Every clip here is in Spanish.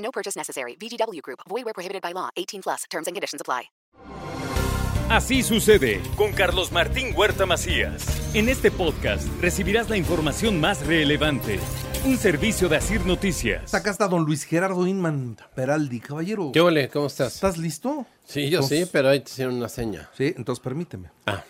No purchase necessary. VGW Group. Void where prohibited by law. 18 plus. Terms and conditions apply. Así sucede con Carlos Martín Huerta Macías. En este podcast recibirás la información más relevante. Un servicio de Asir Noticias. Acá está don Luis Gerardo Inman Peraldi. Caballero, ¿Qué ole? ¿Cómo estás? ¿estás listo? Sí, yo Entonces- sí, pero ahí te hicieron una seña. Sí, entonces permíteme. Ah,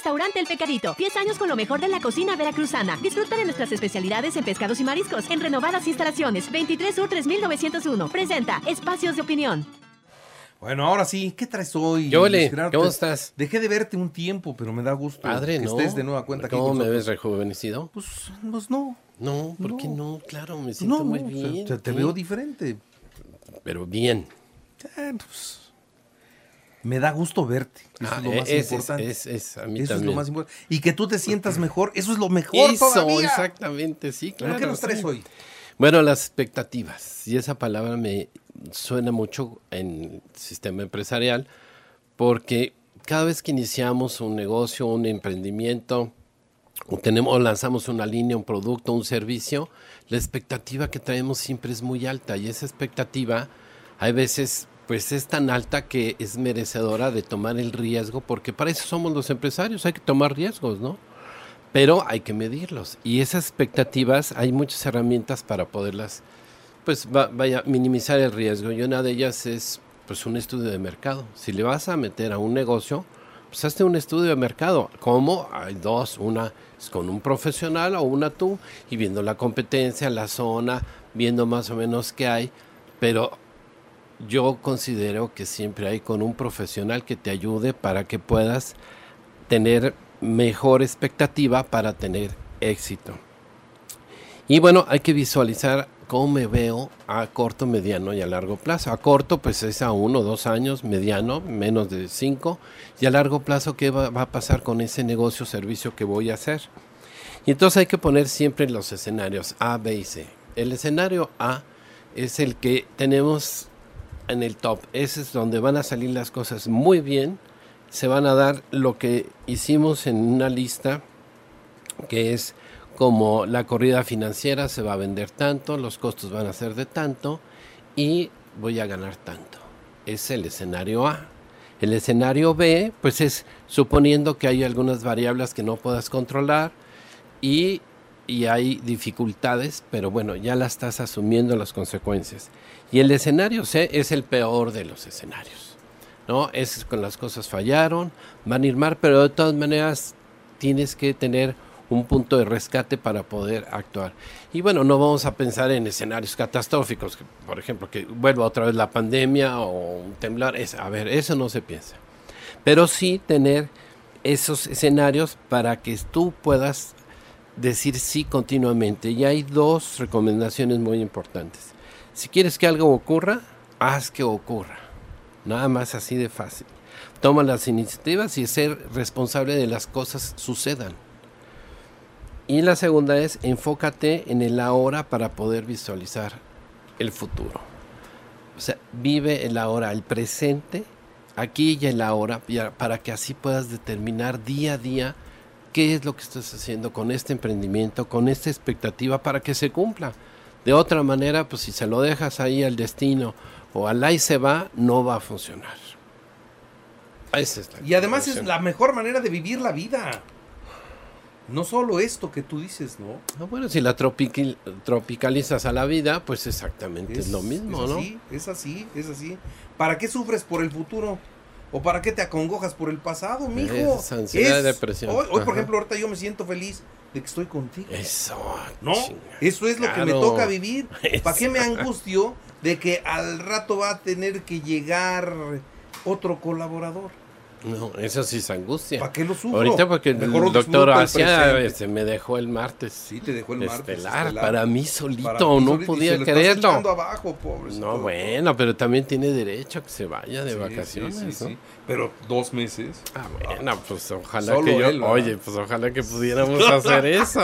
Restaurante El Pecadito. 10 años con lo mejor de la cocina veracruzana. Disfruta de nuestras especialidades en pescados y mariscos en renovadas instalaciones. 23 Sur 3901. Presenta Espacios de Opinión. Bueno, ahora sí, ¿qué traes hoy? Gerardo? ¿Cómo estás? Dejé de verte un tiempo, pero me da gusto padre, que ¿no? estés de nueva cuenta aquí ¿Cómo me ves rejuvenecido? Pues, pues no. No, ¿por No. qué no? Claro, me siento No, muy bien. o sea, te sí. veo diferente. Pero bien. Eh, pues, me da gusto verte. Eso Ah, es lo más es- es- importante. es- es- a mí eso es lo más importante. Y que tú te sientas mejor, eso es lo mejor Eso, todavía. exactamente, sí, ¿Pero claro. qué nos traes sí. hoy? Bueno, las expectativas. Y esa palabra me suena mucho en el sistema empresarial porque cada vez que iniciamos un negocio, un emprendimiento, o tenemos, o lanzamos una línea, un producto, un servicio, la expectativa que traemos siempre es muy alta y esa expectativa hay veces pues es tan alta que es merecedora de tomar el riesgo porque para eso somos los empresarios, hay que tomar riesgos, ¿no? Pero hay que medirlos y esas expectativas hay muchas herramientas para poderlas pues va- vaya minimizar el riesgo y una de ellas es pues un estudio de mercado. Si le vas a meter a un negocio, pues hazte un estudio de mercado. ¿Cómo? Hay dos, una es con un profesional o una tú y viendo la competencia, la zona, viendo más o menos qué hay, pero yo considero que siempre hay con un profesional que te ayude para que puedas tener mejor expectativa para tener éxito. Y bueno, hay que visualizar cómo me veo a corto, mediano y a largo plazo. A corto, pues es a uno, dos años, mediano, menos de cinco. Y a largo plazo, ¿qué va, va a pasar con ese negocio o servicio que voy a hacer? Y entonces hay que poner siempre los escenarios A, B y C. El escenario A es el que tenemos en el top. Ese es donde van a salir las cosas muy bien. Se van a dar lo que hicimos en una lista que es como la corrida financiera se va a vender tanto, los costos van a ser de tanto y voy a ganar tanto. Es el escenario A. El escenario B, pues es suponiendo que hay algunas variables que no puedas controlar y, y hay dificultades, pero bueno, ya las estás asumiendo las consecuencias. Y el escenario C es el peor de los escenarios. ¿no? Es con las cosas fallaron, van a ir mal, pero de todas maneras tienes que tener un punto de rescate para poder actuar. Y bueno, no vamos a pensar en escenarios catastróficos, que, por ejemplo, que vuelva otra vez la pandemia o un temblor. Es, a ver, eso no se piensa. Pero sí tener esos escenarios para que tú puedas decir sí continuamente. Y hay dos recomendaciones muy importantes. Si quieres que algo ocurra, haz que ocurra. Nada más así de fácil. Toma las iniciativas y ser responsable de las cosas sucedan. Y la segunda es enfócate en el ahora para poder visualizar el futuro. O sea, vive el ahora, el presente, aquí y el ahora, para que así puedas determinar día a día qué es lo que estás haciendo con este emprendimiento, con esta expectativa para que se cumpla. De otra manera, pues si se lo dejas ahí al destino o al ahí se va, no va a funcionar. Esa es la Y además es la mejor manera de vivir la vida. No solo esto que tú dices, ¿no? Ah, bueno, si la tropiqui- tropicalizas a la vida, pues exactamente es, lo mismo, es ¿no? así, Es así, es así. ¿Para qué sufres por el futuro? ¿O para qué te acongojas por el pasado, mijo? Es ansiedad depresión. Hoy, hoy, por ejemplo, ahorita yo me siento feliz de que estoy contigo. Eso. ¿No? Eso es lo que me toca vivir. ¿Para qué me angustio de que al rato va a tener que llegar otro colaborador? No, eso sí es angustia. ¿Para qué lo sufro? Ahorita porque Mejor el doctor Asia este, me dejó el martes. Sí, te dejó el martes. Estelar, para mí solito, Para no solito, podía se creerlo. abajo. No, bueno, pero también tiene derecho a que se vaya de Sí, vacaciones, sí, sí, ¿no? sí. Pero dos meses. Ah, bueno, pues ojalá Solo que yo, él, oye, pues ojalá que pudiéramos hacer eso.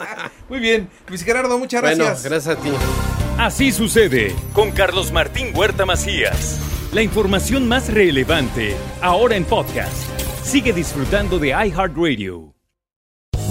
Muy bien. Luis Gerardo, muchas bueno, gracias. gracias a ti. Así sucede con Carlos Martín Huerta Macías. La información más relevante ahora en podcast. Sigue disfrutando de iHeartRadio.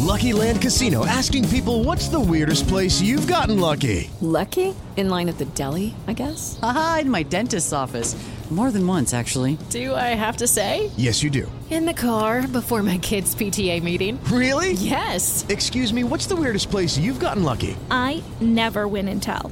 Lucky Land Casino asking people what's the weirdest place you've gotten lucky? Lucky? In line at the deli, I guess? Aha, in my dentist's office. More than once, actually. Do I have to say? Yes, you do. In the car before my kids' PTA meeting. Really? Yes. Excuse me, what's the weirdest place you've gotten lucky? I never win and tell.